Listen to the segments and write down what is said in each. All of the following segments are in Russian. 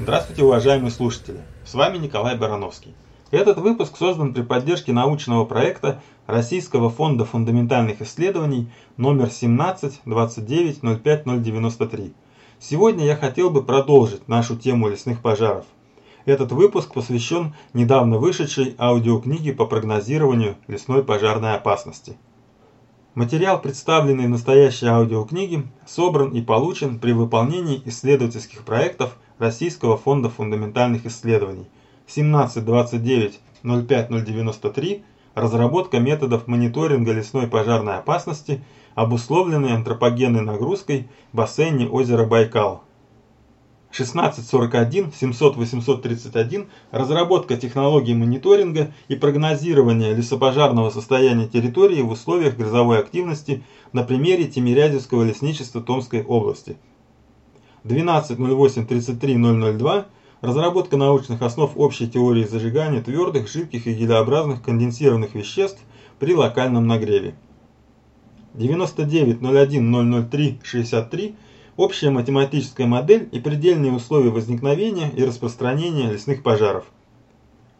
Здравствуйте, уважаемые слушатели! С вами Николай Барановский. Этот выпуск создан при поддержке научного проекта Российского фонда фундаментальных исследований номер 17 29 05 093. Сегодня я хотел бы продолжить нашу тему лесных пожаров. Этот выпуск посвящен недавно вышедшей аудиокниге по прогнозированию лесной пожарной опасности. Материал, представленный в настоящей аудиокниге, собран и получен при выполнении исследовательских проектов Российского фонда фундаментальных исследований – 1729-05093 разработка методов мониторинга лесной пожарной опасности, обусловленной антропогенной нагрузкой в бассейне озера Байкал. 1641-700-831 разработка технологий мониторинга и прогнозирования лесопожарного состояния территории в условиях грозовой активности на примере Тимирязевского лесничества Томской области. 12.08.33.002 Разработка научных основ общей теории зажигания твердых, жидких и гелеобразных конденсированных веществ при локальном нагреве. 99.01.003.63 Общая математическая модель и предельные условия возникновения и распространения лесных пожаров.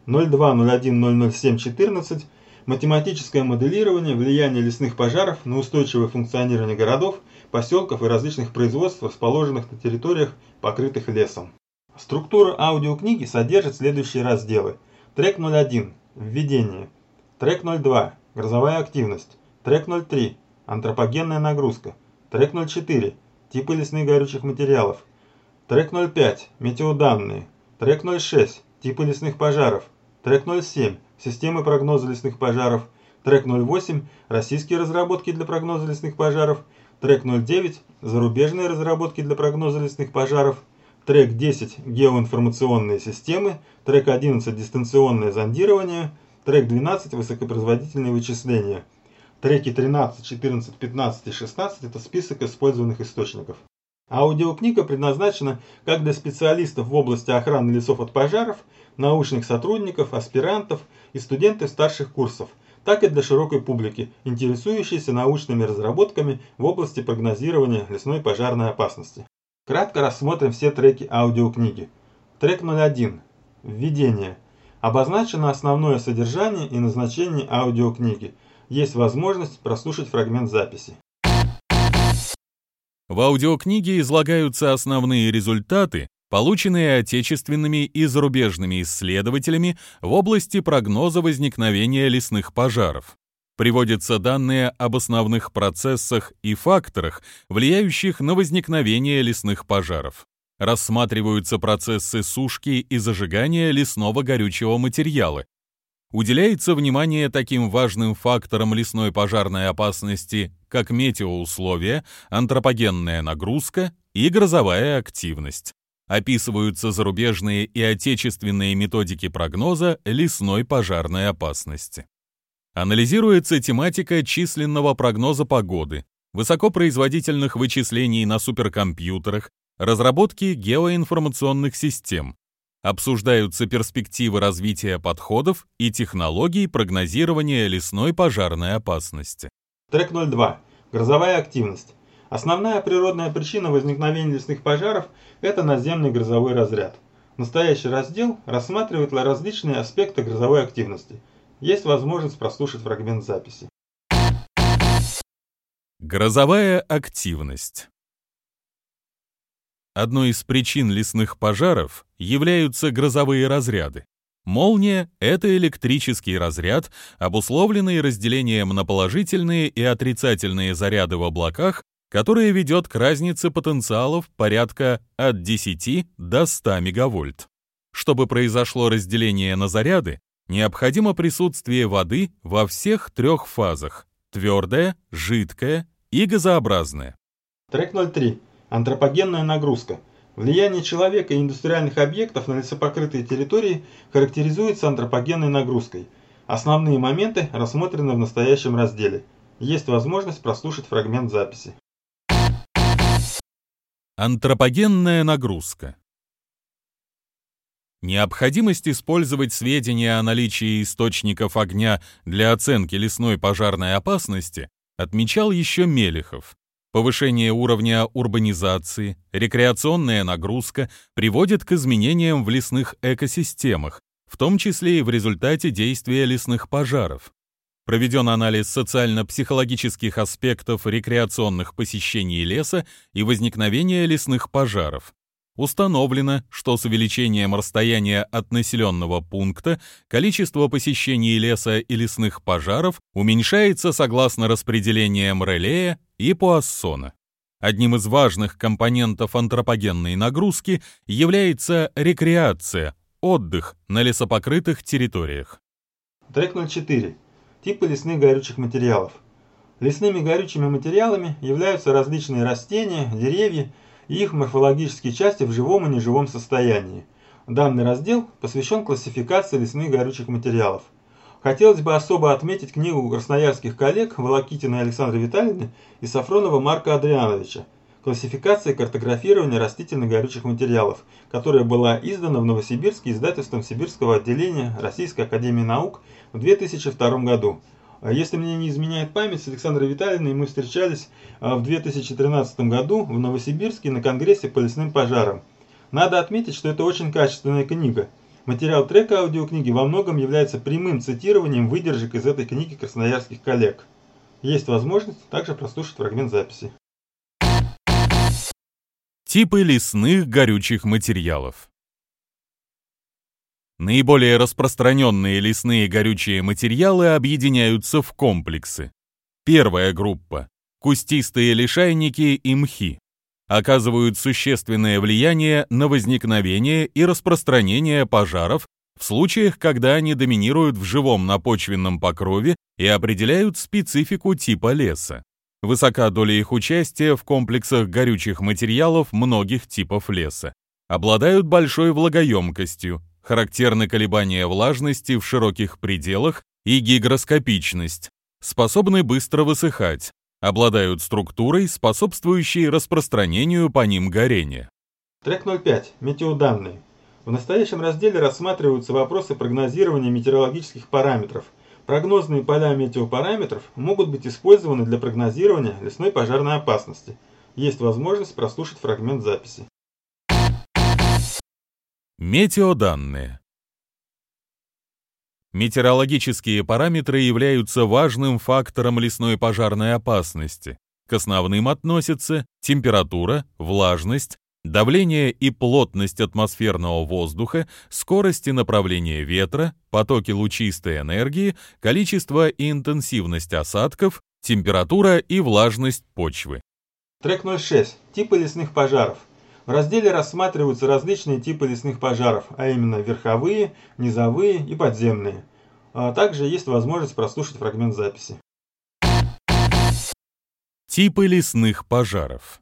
02.01.007.14 Математическое моделирование влияния лесных пожаров на устойчивое функционирование городов, поселков и различных производств, расположенных на территориях, покрытых лесом. Структура аудиокниги содержит следующие разделы. Трек 01. Введение. Трек 02. Грозовая активность. Трек 03. Антропогенная нагрузка. Трек 04. Типы лесных горючих материалов. Трек 05. Метеоданные. Трек 06. Типы лесных пожаров. Трек 07. Системы прогноза лесных пожаров. Трек 08. Российские разработки для прогноза лесных пожаров. Трек 09. Зарубежные разработки для прогноза лесных пожаров трек 10 геоинформационные системы, трек 11 дистанционное зондирование, трек 12 высокопроизводительные вычисления. Треки 13, 14, 15 и 16 это список использованных источников. Аудиокнига предназначена как для специалистов в области охраны лесов от пожаров, научных сотрудников, аспирантов и студентов старших курсов, так и для широкой публики, интересующейся научными разработками в области прогнозирования лесной пожарной опасности. Кратко рассмотрим все треки аудиокниги. Трек 01. Введение. Обозначено основное содержание и назначение аудиокниги. Есть возможность прослушать фрагмент записи. В аудиокниге излагаются основные результаты, полученные отечественными и зарубежными исследователями в области прогноза возникновения лесных пожаров приводятся данные об основных процессах и факторах, влияющих на возникновение лесных пожаров. Рассматриваются процессы сушки и зажигания лесного горючего материала. Уделяется внимание таким важным факторам лесной пожарной опасности, как метеоусловия, антропогенная нагрузка и грозовая активность. Описываются зарубежные и отечественные методики прогноза лесной пожарной опасности. Анализируется тематика численного прогноза погоды, высокопроизводительных вычислений на суперкомпьютерах, разработки геоинформационных систем. Обсуждаются перспективы развития подходов и технологий прогнозирования лесной пожарной опасности. Трек 02. Грозовая активность. Основная природная причина возникновения лесных пожаров – это наземный грозовой разряд. Настоящий раздел рассматривает различные аспекты грозовой активности – есть возможность прослушать фрагмент записи. Грозовая активность Одной из причин лесных пожаров являются грозовые разряды. Молния — это электрический разряд, обусловленный разделением на положительные и отрицательные заряды в облаках, которое ведет к разнице потенциалов порядка от 10 до 100 мегавольт. Чтобы произошло разделение на заряды, необходимо присутствие воды во всех трех фазах – твердая, жидкая и газообразная. Трек 03. Антропогенная нагрузка. Влияние человека и индустриальных объектов на лесопокрытые территории характеризуется антропогенной нагрузкой. Основные моменты рассмотрены в настоящем разделе. Есть возможность прослушать фрагмент записи. Антропогенная нагрузка. Необходимость использовать сведения о наличии источников огня для оценки лесной пожарной опасности отмечал еще Мелехов. Повышение уровня урбанизации, рекреационная нагрузка приводит к изменениям в лесных экосистемах, в том числе и в результате действия лесных пожаров. Проведен анализ социально-психологических аспектов рекреационных посещений леса и возникновения лесных пожаров. Установлено, что с увеличением расстояния от населенного пункта количество посещений леса и лесных пожаров уменьшается согласно распределениям Релея и Пуассона. Одним из важных компонентов антропогенной нагрузки является рекреация, отдых на лесопокрытых территориях. Трек 04. Типы лесных горючих материалов. Лесными горючими материалами являются различные растения, деревья и их морфологические части в живом и неживом состоянии. Данный раздел посвящен классификации лесных горючих материалов. Хотелось бы особо отметить книгу красноярских коллег Волокитина Александра Витальевны и Сафронова Марка Адриановича «Классификация и картографирование растительных горючих материалов», которая была издана в Новосибирске издательством Сибирского отделения Российской Академии Наук в 2002 году. Если мне не изменяет память, с Александрой Витальевной мы встречались а, в 2013 году в Новосибирске на Конгрессе по лесным пожарам. Надо отметить, что это очень качественная книга. Материал трека аудиокниги во многом является прямым цитированием выдержек из этой книги красноярских коллег. Есть возможность также прослушать фрагмент записи. Типы лесных горючих материалов Наиболее распространенные лесные горючие материалы объединяются в комплексы. Первая группа – кустистые лишайники и мхи оказывают существенное влияние на возникновение и распространение пожаров в случаях, когда они доминируют в живом напочвенном покрове и определяют специфику типа леса. Высока доля их участия в комплексах горючих материалов многих типов леса. Обладают большой влагоемкостью, характерны колебания влажности в широких пределах и гигроскопичность, способны быстро высыхать, обладают структурой, способствующей распространению по ним горения. Трек 05. Метеоданные. В настоящем разделе рассматриваются вопросы прогнозирования метеорологических параметров. Прогнозные поля метеопараметров могут быть использованы для прогнозирования лесной пожарной опасности. Есть возможность прослушать фрагмент записи. Метеоданные. Метеорологические параметры являются важным фактором лесной пожарной опасности. К основным относятся температура, влажность, давление и плотность атмосферного воздуха, скорость и направление ветра, потоки лучистой энергии, количество и интенсивность осадков, температура и влажность почвы. Трек 06. Типы лесных пожаров. В разделе рассматриваются различные типы лесных пожаров, а именно верховые, низовые и подземные. А также есть возможность прослушать фрагмент записи. Типы лесных пожаров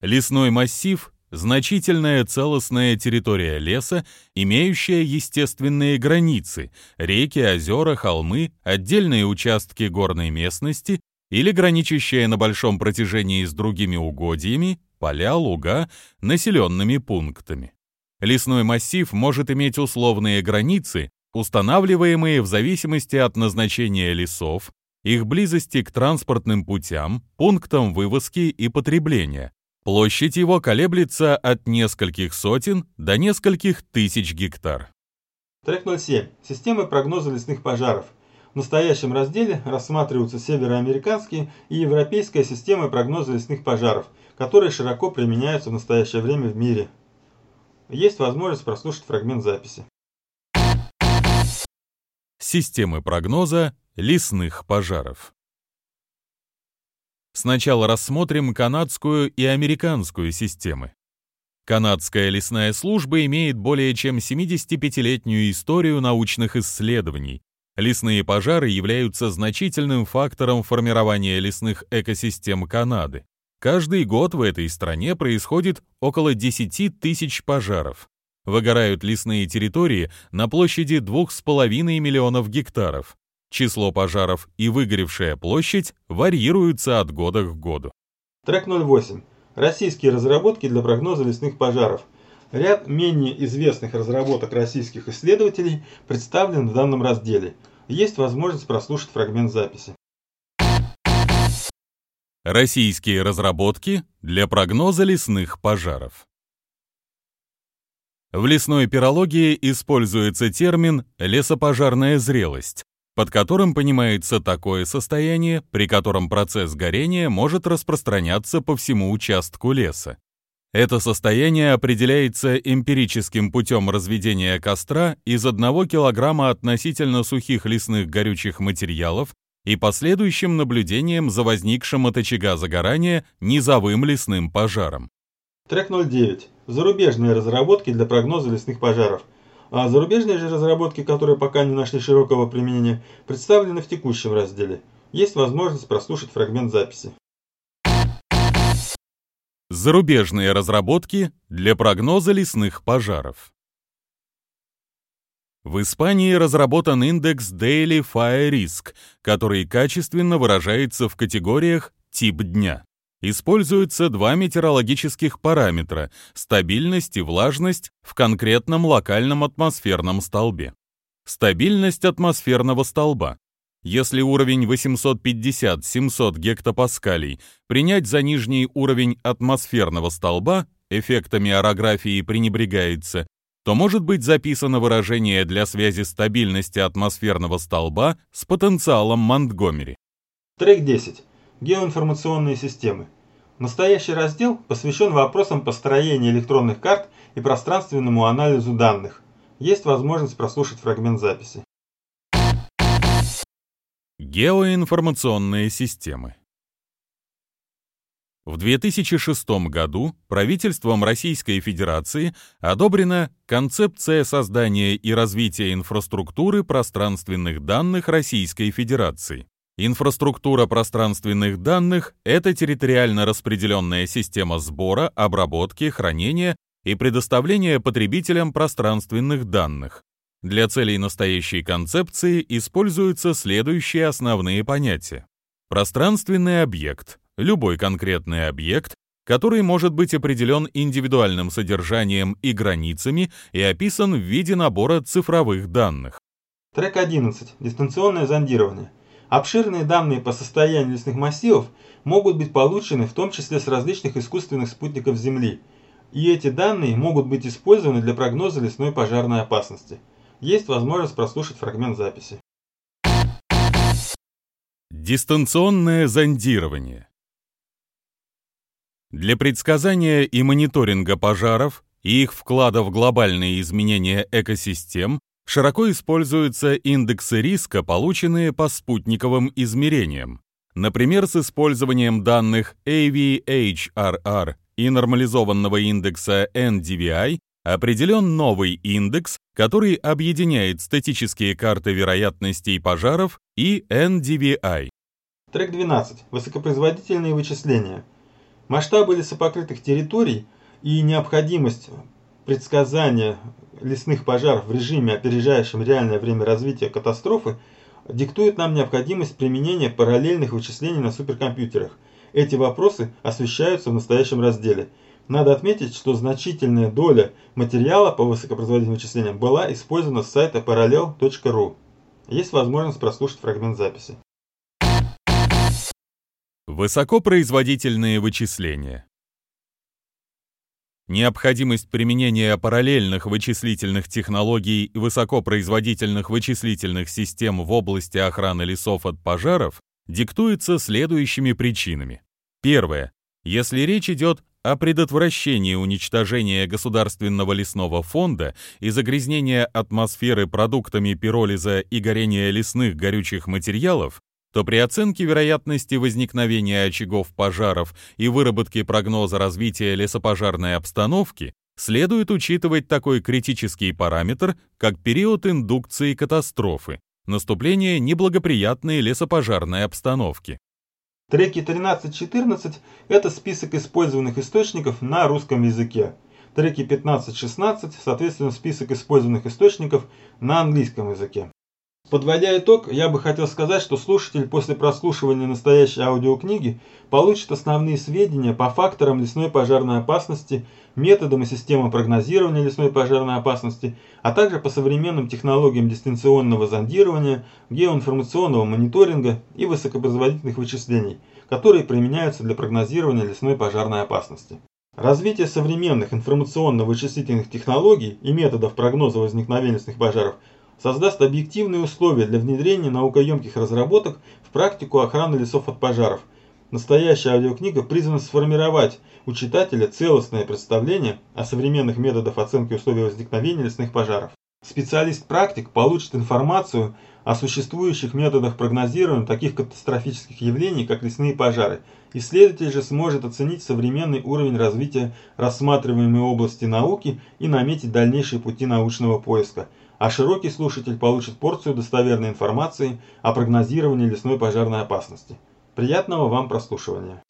Лесной массив – значительная целостная территория леса, имеющая естественные границы – реки, озера, холмы, отдельные участки горной местности или граничащая на большом протяжении с другими угодьями, поля, луга, населенными пунктами. Лесной массив может иметь условные границы, устанавливаемые в зависимости от назначения лесов, их близости к транспортным путям, пунктам вывозки и потребления. Площадь его колеблется от нескольких сотен до нескольких тысяч гектар. Трек 07. Системы прогноза лесных пожаров. В настоящем разделе рассматриваются североамериканские и европейская системы прогноза лесных пожаров – которые широко применяются в настоящее время в мире. Есть возможность прослушать фрагмент записи. Системы прогноза лесных пожаров. Сначала рассмотрим канадскую и американскую системы. Канадская лесная служба имеет более чем 75-летнюю историю научных исследований. Лесные пожары являются значительным фактором формирования лесных экосистем Канады. Каждый год в этой стране происходит около 10 тысяч пожаров. Выгорают лесные территории на площади 2,5 миллионов гектаров. Число пожаров и выгоревшая площадь варьируются от года к году. Трек 08. Российские разработки для прогноза лесных пожаров. Ряд менее известных разработок российских исследователей представлен в данном разделе. Есть возможность прослушать фрагмент записи. Российские разработки для прогноза лесных пожаров. В лесной пирологии используется термин «лесопожарная зрелость», под которым понимается такое состояние, при котором процесс горения может распространяться по всему участку леса. Это состояние определяется эмпирическим путем разведения костра из 1 кг относительно сухих лесных горючих материалов и последующим наблюдением за возникшим от очага загорания низовым лесным пожаром. Трек 09. Зарубежные разработки для прогноза лесных пожаров. А зарубежные же разработки, которые пока не нашли широкого применения, представлены в текущем разделе. Есть возможность прослушать фрагмент записи. Зарубежные разработки для прогноза лесных пожаров. В Испании разработан индекс Daily Fire Risk, который качественно выражается в категориях «тип дня». Используются два метеорологических параметра – стабильность и влажность в конкретном локальном атмосферном столбе. Стабильность атмосферного столба если уровень 850-700 гектопаскалей принять за нижний уровень атмосферного столба, эффектами орографии пренебрегается, то может быть записано выражение для связи стабильности атмосферного столба с потенциалом Монтгомери. Трек 10. Геоинформационные системы. Настоящий раздел посвящен вопросам построения электронных карт и пространственному анализу данных. Есть возможность прослушать фрагмент записи. Геоинформационные системы. В 2006 году правительством Российской Федерации одобрена концепция создания и развития инфраструктуры пространственных данных Российской Федерации. Инфраструктура пространственных данных – это территориально распределенная система сбора, обработки, хранения и предоставления потребителям пространственных данных, для целей настоящей концепции используются следующие основные понятия. Пространственный объект – любой конкретный объект, который может быть определен индивидуальным содержанием и границами и описан в виде набора цифровых данных. Трек 11. Дистанционное зондирование. Обширные данные по состоянию лесных массивов могут быть получены в том числе с различных искусственных спутников Земли, и эти данные могут быть использованы для прогноза лесной пожарной опасности – есть возможность прослушать фрагмент записи. Дистанционное зондирование. Для предсказания и мониторинга пожаров и их вклада в глобальные изменения экосистем широко используются индексы риска, полученные по спутниковым измерениям. Например, с использованием данных AVHRR и нормализованного индекса NDVI определен новый индекс, который объединяет статические карты вероятностей пожаров и NDVI. Трек 12. Высокопроизводительные вычисления. Масштабы лесопокрытых территорий и необходимость предсказания лесных пожаров в режиме, опережающем реальное время развития катастрофы, диктуют нам необходимость применения параллельных вычислений на суперкомпьютерах. Эти вопросы освещаются в настоящем разделе – надо отметить, что значительная доля материала по высокопроизводительным вычислениям была использована с сайта parallel.ru. Есть возможность прослушать фрагмент записи. Высокопроизводительные вычисления Необходимость применения параллельных вычислительных технологий и высокопроизводительных вычислительных систем в области охраны лесов от пожаров диктуется следующими причинами. Первое. Если речь идет о предотвращении уничтожения Государственного лесного фонда и загрязнения атмосферы продуктами пиролиза и горения лесных горючих материалов, то при оценке вероятности возникновения очагов пожаров и выработке прогноза развития лесопожарной обстановки следует учитывать такой критический параметр, как период индукции катастрофы, наступление неблагоприятной лесопожарной обстановки. Треки 13-14 – это список использованных источников на русском языке. Треки 15-16 – соответственно список использованных источников на английском языке. Подводя итог, я бы хотел сказать, что слушатель после прослушивания настоящей аудиокниги получит основные сведения по факторам лесной пожарной опасности, методам и системам прогнозирования лесной пожарной опасности, а также по современным технологиям дистанционного зондирования, геоинформационного мониторинга и высокопроизводительных вычислений, которые применяются для прогнозирования лесной пожарной опасности. Развитие современных информационно-вычислительных технологий и методов прогноза возникновения лесных пожаров создаст объективные условия для внедрения наукоемких разработок в практику охраны лесов от пожаров. Настоящая аудиокнига призвана сформировать у читателя целостное представление о современных методах оценки условий возникновения лесных пожаров. Специалист-практик получит информацию о существующих методах прогнозирования таких катастрофических явлений, как лесные пожары. Исследователь же сможет оценить современный уровень развития рассматриваемой области науки и наметить дальнейшие пути научного поиска. А широкий слушатель получит порцию достоверной информации о прогнозировании лесной пожарной опасности. Приятного вам прослушивания!